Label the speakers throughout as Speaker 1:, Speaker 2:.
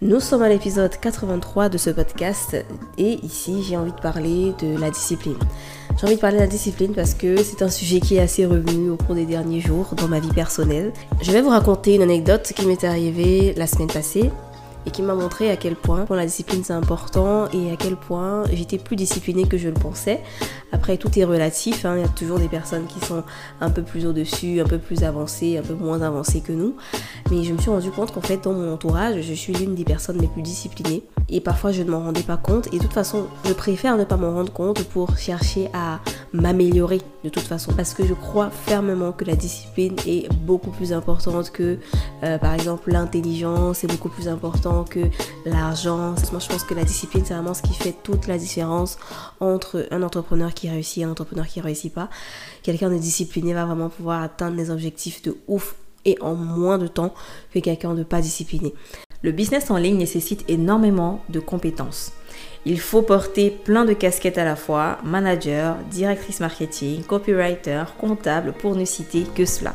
Speaker 1: Nous sommes à l'épisode 83 de ce podcast et ici j'ai envie de parler de la discipline. J'ai envie de parler de la discipline parce que c'est un sujet qui est assez revenu au cours des derniers jours dans ma vie personnelle. Je vais vous raconter une anecdote qui m'est arrivée la semaine passée et qui m'a montré à quel point pour la discipline c'est important et à quel point j'étais plus disciplinée que je le pensais. Après tout est relatif, hein. il y a toujours des personnes qui sont un peu plus au-dessus, un peu plus avancées, un peu moins avancées que nous. Mais je me suis rendu compte qu'en fait dans mon entourage, je suis l'une des personnes les plus disciplinées et parfois je ne m'en rendais pas compte. Et de toute façon je préfère ne pas m'en rendre compte pour chercher à m'améliorer de toute façon. Parce que je crois fermement que la discipline est beaucoup plus importante que euh, par exemple l'intelligence est beaucoup plus important que l'argent. Moi je pense que la discipline c'est vraiment ce qui fait toute la différence entre un entrepreneur qui réussit et un entrepreneur qui réussit pas. Quelqu'un de discipliné va vraiment pouvoir atteindre des objectifs de ouf et en moins de temps que quelqu'un de pas discipliné le business en ligne nécessite énormément de compétences il faut porter plein de casquettes à la fois, manager, directrice marketing, copywriter, comptable, pour ne citer que cela.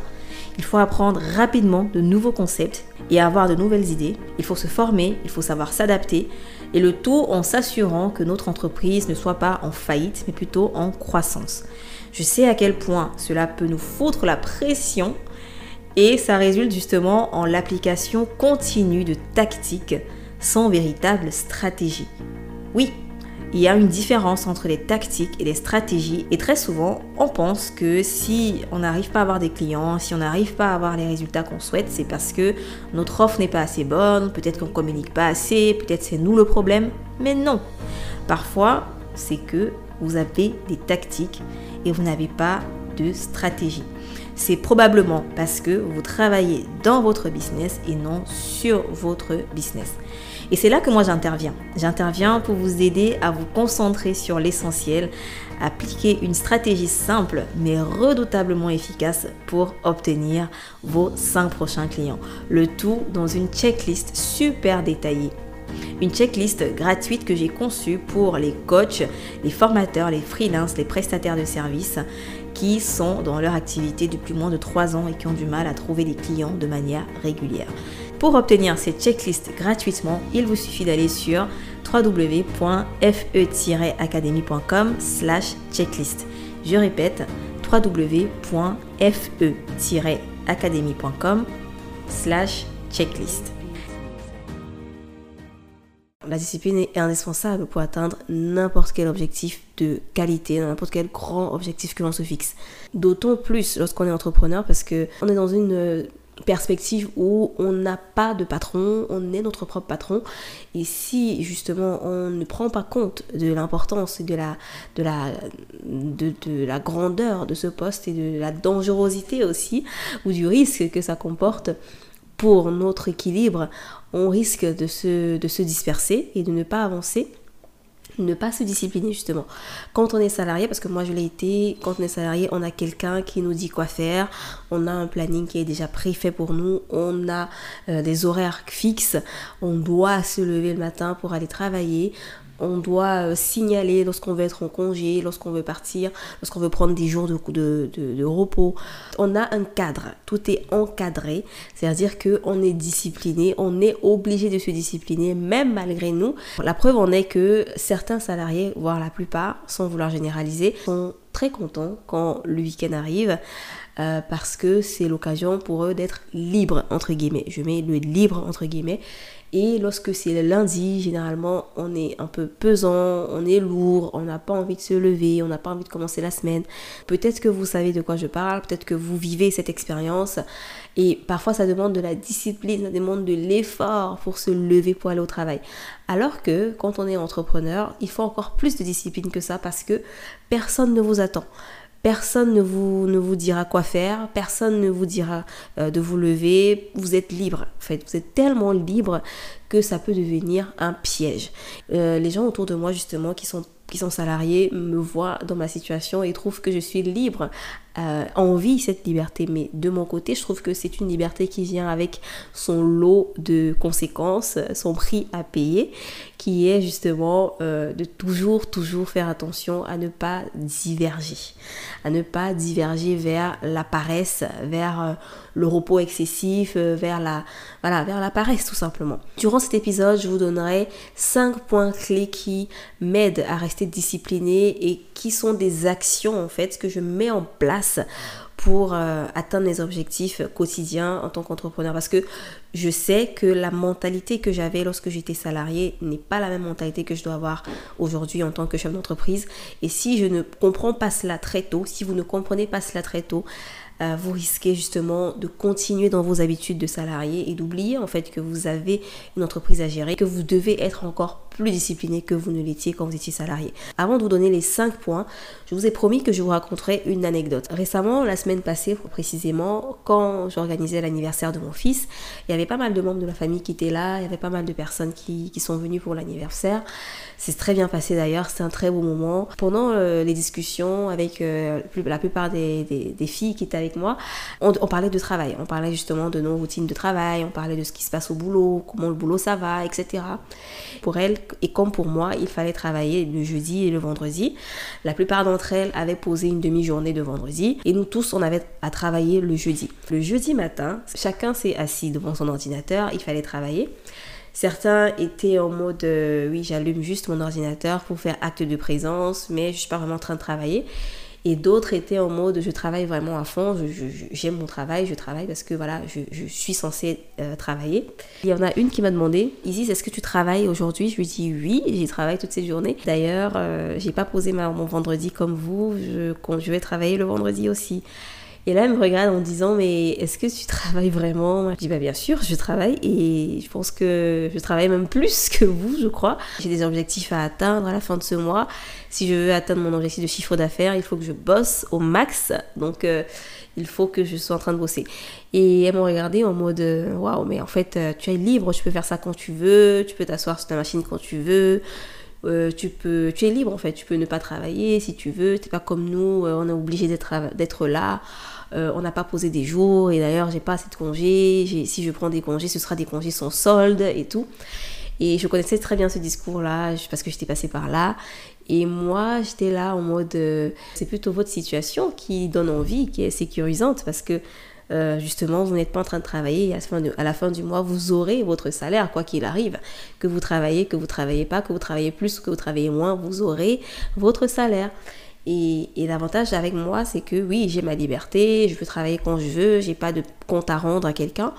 Speaker 1: Il faut apprendre rapidement de nouveaux concepts et avoir de nouvelles idées. Il faut se former, il faut savoir s'adapter. Et le tout en s'assurant que notre entreprise ne soit pas en faillite, mais plutôt en croissance. Je sais à quel point cela peut nous foutre la pression et ça résulte justement en l'application continue de tactiques sans véritable stratégie. Oui, il y a une différence entre les tactiques et les stratégies et très souvent on pense que si on n'arrive pas à avoir des clients, si on n'arrive pas à avoir les résultats qu'on souhaite, c'est parce que notre offre n'est pas assez bonne, peut-être qu'on communique pas assez, peut-être c'est nous le problème, mais non. Parfois, c'est que vous avez des tactiques et vous n'avez pas de stratégie. C'est probablement parce que vous travaillez dans votre business et non sur votre business. Et c'est là que moi j'interviens. J'interviens pour vous aider à vous concentrer sur l'essentiel, appliquer une stratégie simple mais redoutablement efficace pour obtenir vos 5 prochains clients. Le tout dans une checklist super détaillée. Une checklist gratuite que j'ai conçue pour les coachs, les formateurs, les freelances, les prestataires de services qui sont dans leur activité depuis moins de 3 ans et qui ont du mal à trouver des clients de manière régulière. Pour obtenir cette checklist gratuitement, il vous suffit d'aller sur www.fe-academy.com slash checklist. Je répète, www.fe-academy.com slash checklist. La discipline est indispensable pour atteindre n'importe quel objectif de qualité, n'importe quel grand objectif que l'on se fixe. D'autant plus lorsqu'on est entrepreneur parce que on est dans une perspective où on n'a pas de patron, on est notre propre patron. Et si justement on ne prend pas compte de l'importance et de la, de, la grandeur de ce poste et de la dangerosité aussi, ou du risque que ça comporte pour notre équilibre, on risque de se, de se disperser et de ne pas avancer ne pas se discipliner justement. Quand on est salarié, parce que moi je l'ai été, quand on est salarié, on a quelqu'un qui nous dit quoi faire, on a un planning qui est déjà préfait pour nous, on a euh, des horaires fixes, on doit se lever le matin pour aller travailler, on doit euh, signaler lorsqu'on veut être en congé, lorsqu'on veut partir, lorsqu'on veut prendre des jours de, de, repos. On a un cadre, tout est encadré, c'est-à-dire qu'on est discipliné, on est obligé de se discipliner, même malgré nous. La preuve en est que certains salariés, voire la plupart, sans vouloir généraliser, sont très contents quand le week-end arrive. Euh, parce que c'est l'occasion pour eux d'être libres, entre guillemets. Je mets le libre, entre guillemets. Et lorsque c'est le lundi, généralement, on est un peu pesant, on est lourd, on n'a pas envie de se lever, on n'a pas envie de commencer la semaine. Peut-être que vous savez de quoi je parle, peut-être que vous vivez cette expérience. Et parfois, ça demande de la discipline, ça demande de l'effort pour se lever pour aller au travail. Alors que quand on est entrepreneur, il faut encore plus de discipline que ça parce que personne ne vous attend. Personne ne vous, ne vous dira quoi faire, personne ne vous dira euh, de vous lever, vous êtes libre. En fait, vous êtes tellement libre que ça peut devenir un piège. Euh, les gens autour de moi, justement, qui sont qui sont salariés me voient dans ma situation et trouvent que je suis libre euh, envie cette liberté. Mais de mon côté, je trouve que c'est une liberté qui vient avec son lot de conséquences, son prix à payer, qui est justement euh, de toujours, toujours faire attention à ne pas diverger, à ne pas diverger vers la paresse, vers euh, le repos excessif, vers la, voilà, vers la paresse tout simplement. Durant cet épisode, je vous donnerai 5 points clés qui m'aident à rester discipliné et qui sont des actions en fait que je mets en place pour euh, atteindre mes objectifs quotidiens en tant qu'entrepreneur. Parce que je sais que la mentalité que j'avais lorsque j'étais salarié n'est pas la même mentalité que je dois avoir aujourd'hui en tant que chef d'entreprise. Et si je ne comprends pas cela très tôt, si vous ne comprenez pas cela très tôt, euh, vous risquez justement de continuer dans vos habitudes de salarié et d'oublier en fait que vous avez une entreprise à gérer, que vous devez être encore plus discipliné que vous ne l'étiez quand vous étiez salarié. Avant de vous donner les 5 points, je vous ai promis que je vous raconterai une anecdote. Récemment, la semaine passée précisément, quand j'organisais l'anniversaire de mon fils, il y avait pas mal de membres de la famille qui étaient là, il y avait pas mal de personnes qui, sont venues pour l'anniversaire. C'est très bien passé d'ailleurs, c'était un très beau moment. Pendant euh, les discussions avec euh, la plupart des, des, filles qui étaient avec moi, on, parlait de travail, on parlait justement de nos routines de travail, on parlait de ce qui se passe au boulot, comment le boulot ça va, etc. Pour elles et comme pour moi, il fallait travailler le jeudi et le vendredi. La plupart d'entre elles avaient posé une demi-journée de vendredi et nous tous, on avait à travailler le jeudi. Le jeudi matin, chacun s'est assis devant son ordinateur, il fallait travailler. Certains étaient en mode euh, oui, j'allume juste mon ordinateur pour faire acte de présence, mais je suis pas vraiment en train de travailler. Et d'autres étaient en mode je travaille vraiment à fond, j'aime mon travail, je travaille parce que voilà, je, suis censée euh, travailler. Il y en a une qui m'a demandé Isis, est-ce que tu travailles aujourd'hui? Je lui dis oui, j'y travaille toutes ces journées. D'ailleurs, euh, j'ai pas posé mon vendredi comme vous, je, je vais travailler le vendredi aussi. Et là, elle me regarde en disant, mais est-ce que tu travailles vraiment? Je dis, bah bien sûr, je travaille et je pense que je travaille même plus que vous, je crois. J'ai des objectifs à atteindre à la fin de ce mois. Si je veux atteindre mon objectif de chiffre d'affaires, il faut que je bosse au max. Donc, euh, il faut que je sois en train de bosser. Et elle m'a regardé en mode, waouh, mais en fait, euh, tu es libre, tu peux faire ça quand tu veux, tu peux t'asseoir sur ta machine quand tu veux. Tu peux tu es libre en fait. Tu peux ne pas travailler si tu veux. T'es pas comme nous on est obligé d'être là. Euh, on n'a pas posé des jours. Et d'ailleurs j'ai pas assez de congés, si je prends des congés ce sera des congés sans solde et tout. Et je connaissais très bien ce discours-là parce que j'étais passée par là. Et moi, j'étais là en mode, euh, c'est plutôt votre situation qui donne envie, qui est sécurisante parce que euh, justement, vous n'êtes pas en train de travailler et à à la fin du mois, vous aurez votre salaire, quoi qu'il arrive. Que vous travaillez, que vous travaillez pas, que vous travaillez plus, que vous travaillez moins, vous aurez votre salaire. Et, l'avantage avec moi, c'est que oui, j'ai ma liberté, je peux travailler quand je veux, j'ai pas de compte à rendre à quelqu'un,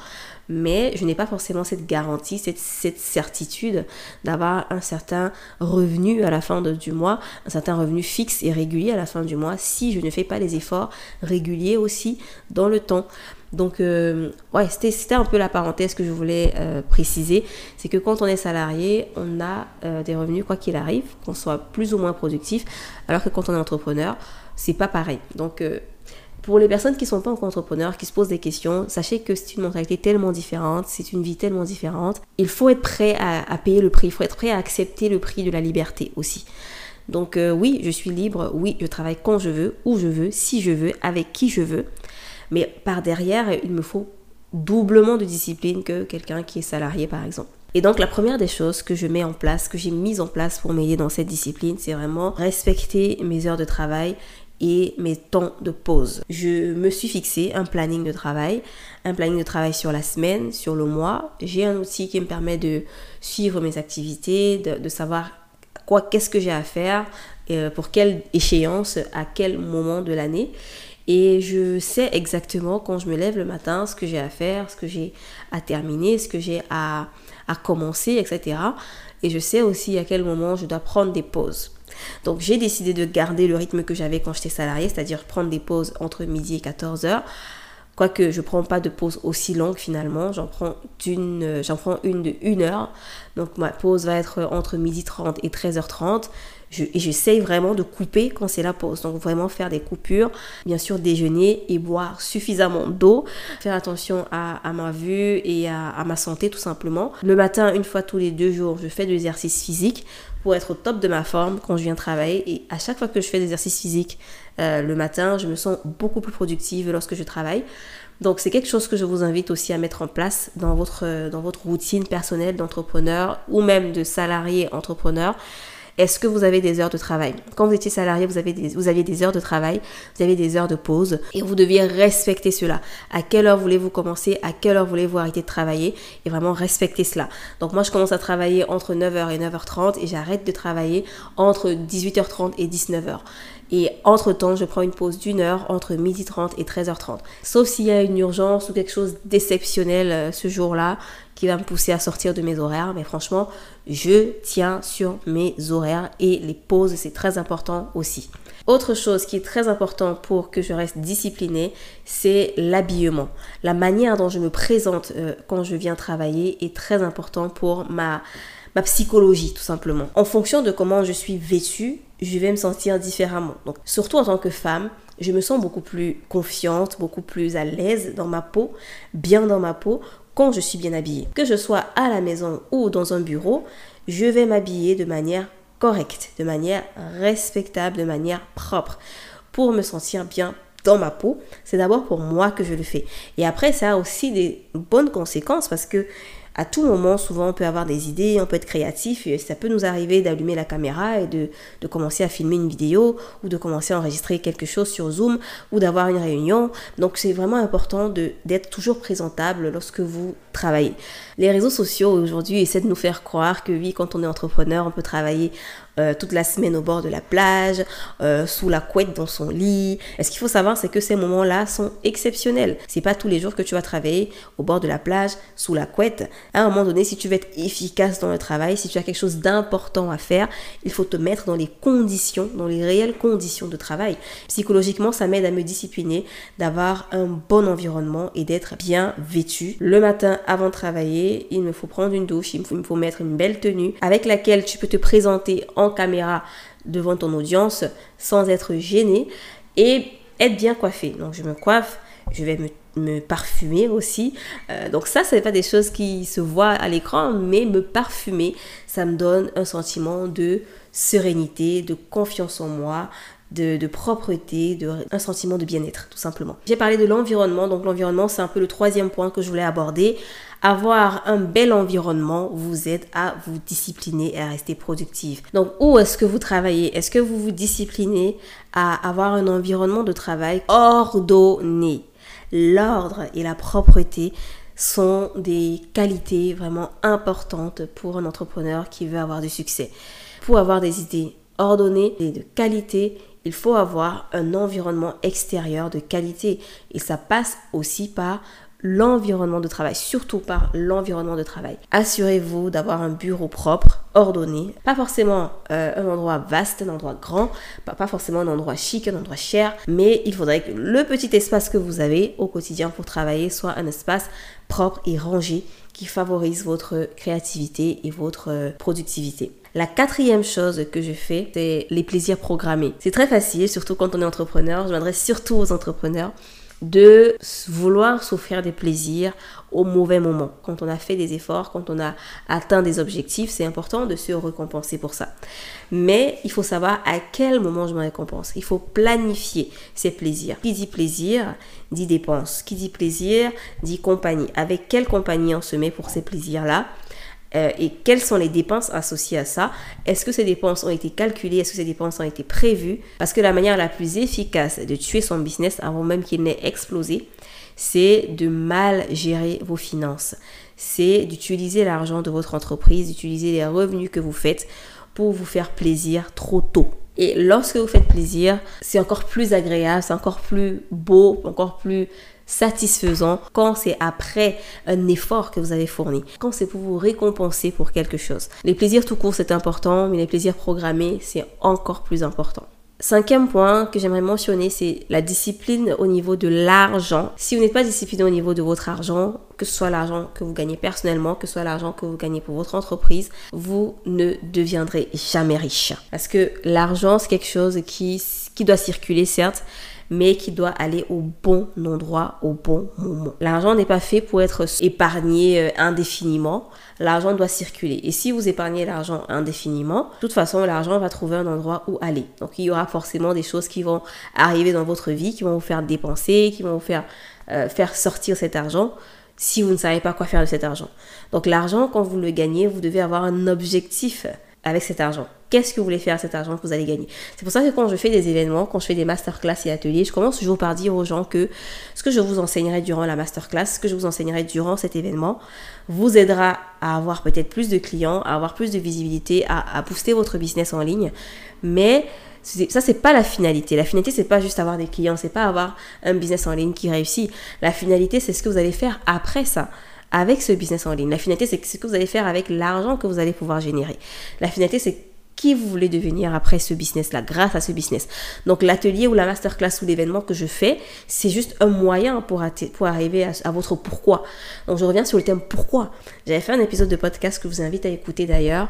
Speaker 1: mais je n'ai pas forcément cette garantie, cette, certitude d'avoir un certain revenu à la fin du mois, un certain revenu fixe et régulier à la fin du mois si je ne fais pas les efforts réguliers aussi dans le temps. Donc, euh, ouais, c'était un peu la parenthèse que je voulais euh, préciser. C'est que quand on est salarié, on a euh, des revenus quoi qu'il arrive, qu'on soit plus ou moins productif, alors que quand on est entrepreneur, c'est pas pareil. Donc, pour les personnes qui ne sont pas encore entrepreneurs, qui se posent des questions, sachez que c'est une mentalité tellement différente, c'est une vie tellement différente. Il faut être prêt à, à, payer le prix, il faut être prêt à accepter le prix de la liberté aussi. Donc oui, je suis libre, oui, je travaille quand je veux, où je veux, si je veux, avec qui je veux. Mais par derrière, il me faut doublement de discipline que quelqu'un qui est salarié, par exemple. Et donc la première des choses que je mets en place, que j'ai mise en place pour m'aider dans cette discipline, c'est vraiment respecter mes heures de travail et mes temps de pause. Je me suis fixé un planning de travail, un planning de travail sur la semaine, sur le mois. J'ai un outil qui me permet de suivre mes activités, de, savoir quoi, qu'est-ce que j'ai à faire, euh, pour quelle échéance, à quel moment de l'année. Et je sais exactement quand je me lève le matin ce que j'ai à faire, ce que j'ai à terminer, ce que j'ai à, commencer, etc. Et je sais aussi à quel moment je dois prendre des pauses. Donc j'ai décidé de garder le rythme que j'avais quand j'étais salarié, c'est-à-dire prendre des pauses entre midi et 14 heures. Quoique je ne prends pas de pause aussi longue finalement, j'en prends, une, j'en prends une de 1 heure. Donc ma pause va être entre midi 30 et 13h30. Je, et j'essaye vraiment de couper quand c'est la pause. Donc vraiment faire des coupures, bien sûr déjeuner et boire suffisamment d'eau. Faire attention à, ma vue et à, ma santé tout simplement. Le matin, une fois tous les deux jours, je fais de l'exercice physique pour être au top de ma forme quand je viens travailler. Et à chaque fois que je fais des exercices physiques euh, le matin, je me sens beaucoup plus productive lorsque je travaille. Donc c'est quelque chose que je vous invite aussi à mettre en place dans votre, dans votre routine personnelle d'entrepreneur ou même de salarié entrepreneur. Est-ce que vous avez des heures de travail? Quand vous étiez salarié, vous, avez aviez des heures de travail, vous avez des heures de pause et vous deviez respecter cela. À quelle heure voulez-vous commencer? À quelle heure voulez-vous arrêter de travailler? Et vraiment respecter cela. Donc moi, je commence à travailler entre 9h et 9h30 et j'arrête de travailler entre 18h30 et 19h. Et entre-temps, je prends une pause d'une heure entre 12h30 et 13h30. Sauf s'il y a une urgence ou quelque chose d'exceptionnel euh, ce jour-là qui va me pousser à sortir de mes horaires. Mais franchement, je tiens sur mes horaires et les pauses, c'est très important aussi. Autre chose qui est très important pour que je reste disciplinée, c'est l'habillement. La manière dont je me présente euh, quand je viens travailler est très important pour ma, ma psychologie tout simplement. En fonction de comment je suis vêtue, je vais me sentir différemment. Donc, surtout en tant que femme, je me sens beaucoup plus confiante, beaucoup plus à l'aise dans ma peau, bien dans ma peau, quand je suis bien habillée. Que je sois à la maison ou dans un bureau, je vais m'habiller de manière correcte, de manière respectable, de manière propre, pour me sentir bien dans ma peau. C'est d'abord pour moi que je le fais. Et après, ça a aussi des bonnes conséquences parce que à tout moment, souvent, on peut avoir des idées, on peut être créatif. Et ça peut nous arriver d'allumer la caméra et de, de, commencer à filmer une vidéo ou de commencer à enregistrer quelque chose sur Zoom ou d'avoir une réunion. Donc, c'est vraiment important d'être toujours présentable lorsque vous travaillez. Les réseaux sociaux aujourd'hui essaient de nous faire croire que oui, quand on est entrepreneur, on peut travailler euh, toute la semaine au bord de la plage, euh, sous la couette dans son lit. Et ce qu'il faut savoir, c'est que ces moments-là sont exceptionnels. C'est pas tous les jours que tu vas travailler au bord de la plage, sous la couette. À un moment donné, si tu veux être efficace dans le travail, si tu as quelque chose d'important à faire, il faut te mettre dans les conditions, dans les réelles conditions de travail. Psychologiquement, ça m'aide à me discipliner, d'avoir un bon environnement et d'être bien vêtu. Le matin, avant de travailler, il me faut prendre une douche, il me faut mettre une belle tenue avec laquelle tu peux te présenter en caméra devant ton audience sans être gêné et être bien coiffé. Donc je me coiffe, je vais me, parfumer aussi. Euh, donc ça, ce n'est pas des choses qui se voient à l'écran, mais me parfumer, ça me donne un sentiment de sérénité, de confiance en moi, de, propreté, de, un sentiment de bien-être, tout simplement. J'ai parlé de l'environnement, donc l'environnement, c'est un peu le troisième point que je voulais aborder. Avoir un bel environnement vous aide à vous discipliner et à rester productive. Donc, où est-ce que vous travaillez? Est-ce que vous vous disciplinez à avoir un environnement de travail ordonné? L'ordre et la propreté sont des qualités vraiment importantes pour un entrepreneur qui veut avoir du succès. Pour avoir des idées ordonnées et de qualité, il faut avoir un environnement extérieur de qualité. Et ça passe aussi par l'environnement de travail, surtout par l'environnement de travail. Assurez-vous d'avoir un bureau propre, ordonné, pas forcément euh, un endroit vaste, un endroit grand, pas, forcément un endroit chic, un endroit cher, mais il faudrait que le petit espace que vous avez au quotidien pour travailler soit un espace propre et rangé qui favorise votre créativité et votre euh, productivité. La quatrième chose que je fais, c'est les plaisirs programmés. C'est très facile, surtout quand on est entrepreneur. Je m'adresse surtout aux entrepreneurs de vouloir s'offrir des plaisirs au mauvais moment. Quand on a fait des efforts, quand on a atteint des objectifs, c'est important de se récompenser pour ça. Mais il faut savoir à quel moment je me récompense. Il faut planifier ces plaisirs. Qui dit plaisir dit dépense. Qui dit plaisir dit compagnie. Avec quelle compagnie on se met pour ces plaisirs-là? Euh, et quelles sont les dépenses associées à ça? Est-ce que ces dépenses ont été calculées? Est-ce que ces dépenses ont été prévues? Parce que la manière la plus efficace de tuer son business avant même qu'il n'ait explosé, c'est de mal gérer vos finances. C'est d'utiliser l'argent de votre entreprise, d'utiliser les revenus que vous faites pour vous faire plaisir trop tôt. Et lorsque vous faites plaisir, c'est encore plus agréable, c'est encore plus beau, encore plus satisfaisant quand c'est après un effort que vous avez fourni, quand c'est pour vous récompenser pour quelque chose. Les plaisirs tout court, c'est important, mais les plaisirs programmés, c'est encore plus important. Cinquième point que j'aimerais mentionner, c'est la discipline au niveau de l'argent. Si vous n'êtes pas discipliné au niveau de votre argent, que ce soit l'argent que vous gagnez personnellement, que ce soit l'argent que vous gagnez pour votre entreprise, vous ne deviendrez jamais riche. Parce que l'argent, c'est quelque chose qui, qui doit circuler, certes, mais qui doit aller au bon endroit, au bon moment. L'argent n'est pas fait pour être épargné euh, indéfiniment. L'argent doit circuler. Et si vous épargnez l'argent indéfiniment, de toute façon, l'argent va trouver un endroit où aller. Donc, il y aura forcément des choses qui vont arriver dans votre vie, qui vont vous faire dépenser, qui vont vous faire, euh, faire sortir cet argent si vous ne savez pas quoi faire de cet argent. Donc l'argent, quand vous le gagnez, vous devez avoir un objectif avec cet argent Qu'est-ce que vous voulez faire avec cet argent que vous allez gagner? C'est pour ça que quand je fais des événements, quand je fais des masterclass et ateliers, je commence toujours par dire aux gens que ce que je vous enseignerai durant la masterclass, ce que je vous enseignerai durant cet événement, vous aidera à avoir peut-être plus de clients, à avoir plus de visibilité, à, booster votre business en ligne. Mais ça c'est pas la finalité. La finalité c'est pas juste avoir des clients, c'est pas avoir un business en ligne qui réussit. La finalité c'est ce que vous allez faire après ça avec ce business en ligne. La finalité, c'est ce que vous allez faire avec l'argent que vous allez pouvoir générer. La finalité, c'est qui vous voulez devenir après ce business-là, grâce à ce business. Donc l'atelier ou la masterclass ou l'événement que je fais, c'est juste un moyen pour, pour arriver à, votre pourquoi. Donc je reviens sur le thème pourquoi. J'avais fait un épisode de podcast que je vous invite à écouter d'ailleurs,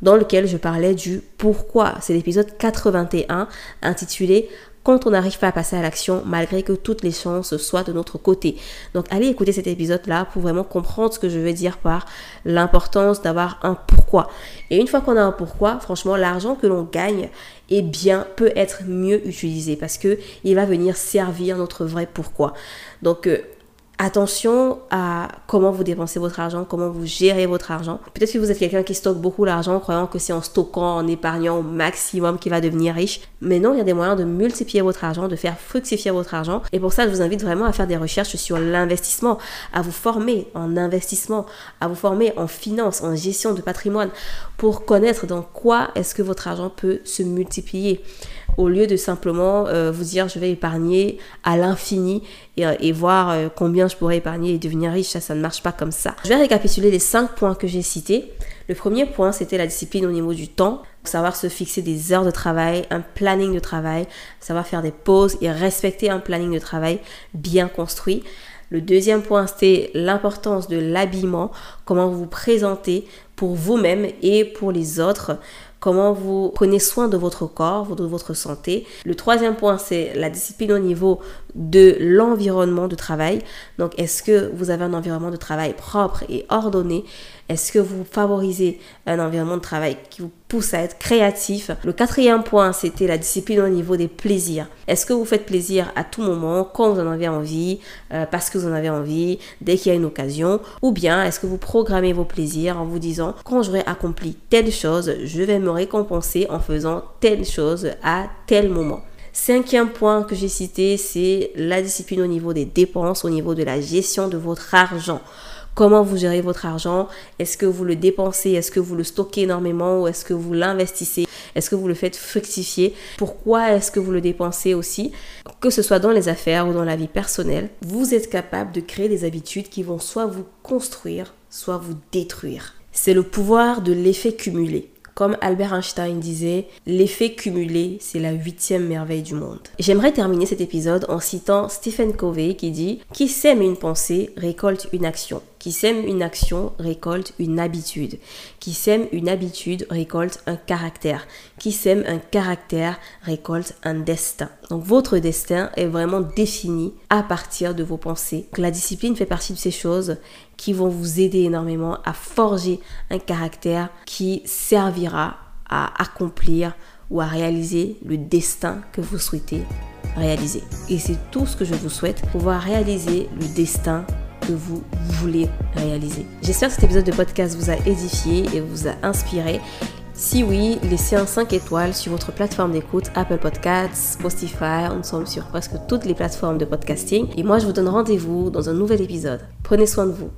Speaker 1: dans lequel je parlais du pourquoi. C'est l'épisode 81 intitulé quand on n'arrive pas à passer à l'action malgré que toutes les chances soient de notre côté. Donc allez écouter cet épisode-là pour vraiment comprendre ce que je veux dire par l'importance d'avoir un pourquoi. Et une fois qu'on a un pourquoi, franchement, l'argent que l'on gagne, eh bien, peut être mieux utilisé parce que il va venir servir notre vrai pourquoi. Donc, euh, Attention à comment vous dépensez votre argent, comment vous gérez votre argent. Peut-être que vous êtes quelqu'un qui stocke beaucoup l'argent, croyant que c'est en stockant, en épargnant au maximum qu'il va devenir riche. Mais non, il y a des moyens de multiplier votre argent, de faire fructifier votre argent. Et pour ça, je vous invite vraiment à faire des recherches sur l'investissement, à vous former en investissement, à vous former en finance, en gestion de patrimoine, pour connaître dans quoi est-ce que votre argent peut se multiplier au lieu de simplement euh, vous dire je vais épargner à l'infini et, euh, voir euh, combien je pourrais épargner et devenir riche. Ça, ça ne marche pas comme ça. Je vais récapituler les cinq points que j'ai cités. Le premier point, c'était la discipline au niveau du temps. Savoir se fixer des heures de travail, un planning de travail, savoir faire des pauses et respecter un planning de travail bien construit. Le deuxième point, c'était l'importance de l'habillement, comment vous vous présentez pour vous-même et pour les autres comment vous prenez soin de votre corps, de votre santé. Le troisième point, c'est la discipline au niveau de l'environnement de travail. Donc, est-ce que vous avez un environnement de travail propre et ordonné? Est-ce que vous favorisez un environnement de travail qui vous pousse à être créatif? Le quatrième point, c'était la discipline au niveau des plaisirs. Est-ce que vous faites plaisir à tout moment, quand vous en avez envie, euh, parce que vous en avez envie, dès qu'il y a une occasion? Ou bien est-ce que vous programmez vos plaisirs en vous disant, quand j'aurai accompli telle chose, je vais me récompenser en faisant telle chose à tel moment Cinquième point que j'ai cité, c'est la discipline au niveau des dépenses, au niveau de la gestion de votre argent. Comment vous gérez votre argent? Est-ce que vous le dépensez? Est-ce que vous le stockez énormément ou est-ce que vous l'investissez? Est-ce que vous le faites fructifier? Pourquoi est-ce que vous le dépensez aussi? Que ce soit dans les affaires ou dans la vie personnelle, vous êtes capable de créer des habitudes qui vont soit vous construire, soit vous détruire. C'est le pouvoir de l'effet cumulé. Comme Albert Einstein disait, l'effet cumulé, c'est la huitième merveille du monde. J'aimerais terminer cet épisode en citant Stephen Covey qui dit Qui sème une pensée récolte une action. Qui sème une action récolte une habitude. Qui sème une habitude récolte un caractère. Qui sème un caractère récolte un destin. Donc votre destin est vraiment défini à partir de vos pensées. la discipline fait partie de ces choses qui vont vous aider énormément à forger un caractère qui servira à accomplir ou à réaliser le destin que vous souhaitez réaliser. Et c'est tout ce que je vous souhaite, pouvoir réaliser le destin que vous voulez réaliser. J'espère que cet épisode de podcast vous a édifié et vous a inspiré. Si oui, laissez un 5 étoiles sur votre plateforme d'écoute, Apple Podcasts, Spotify, nous sommes sur presque toutes les plateformes de podcasting. Et moi, je vous donne rendez-vous dans un nouvel épisode. Prenez soin de vous.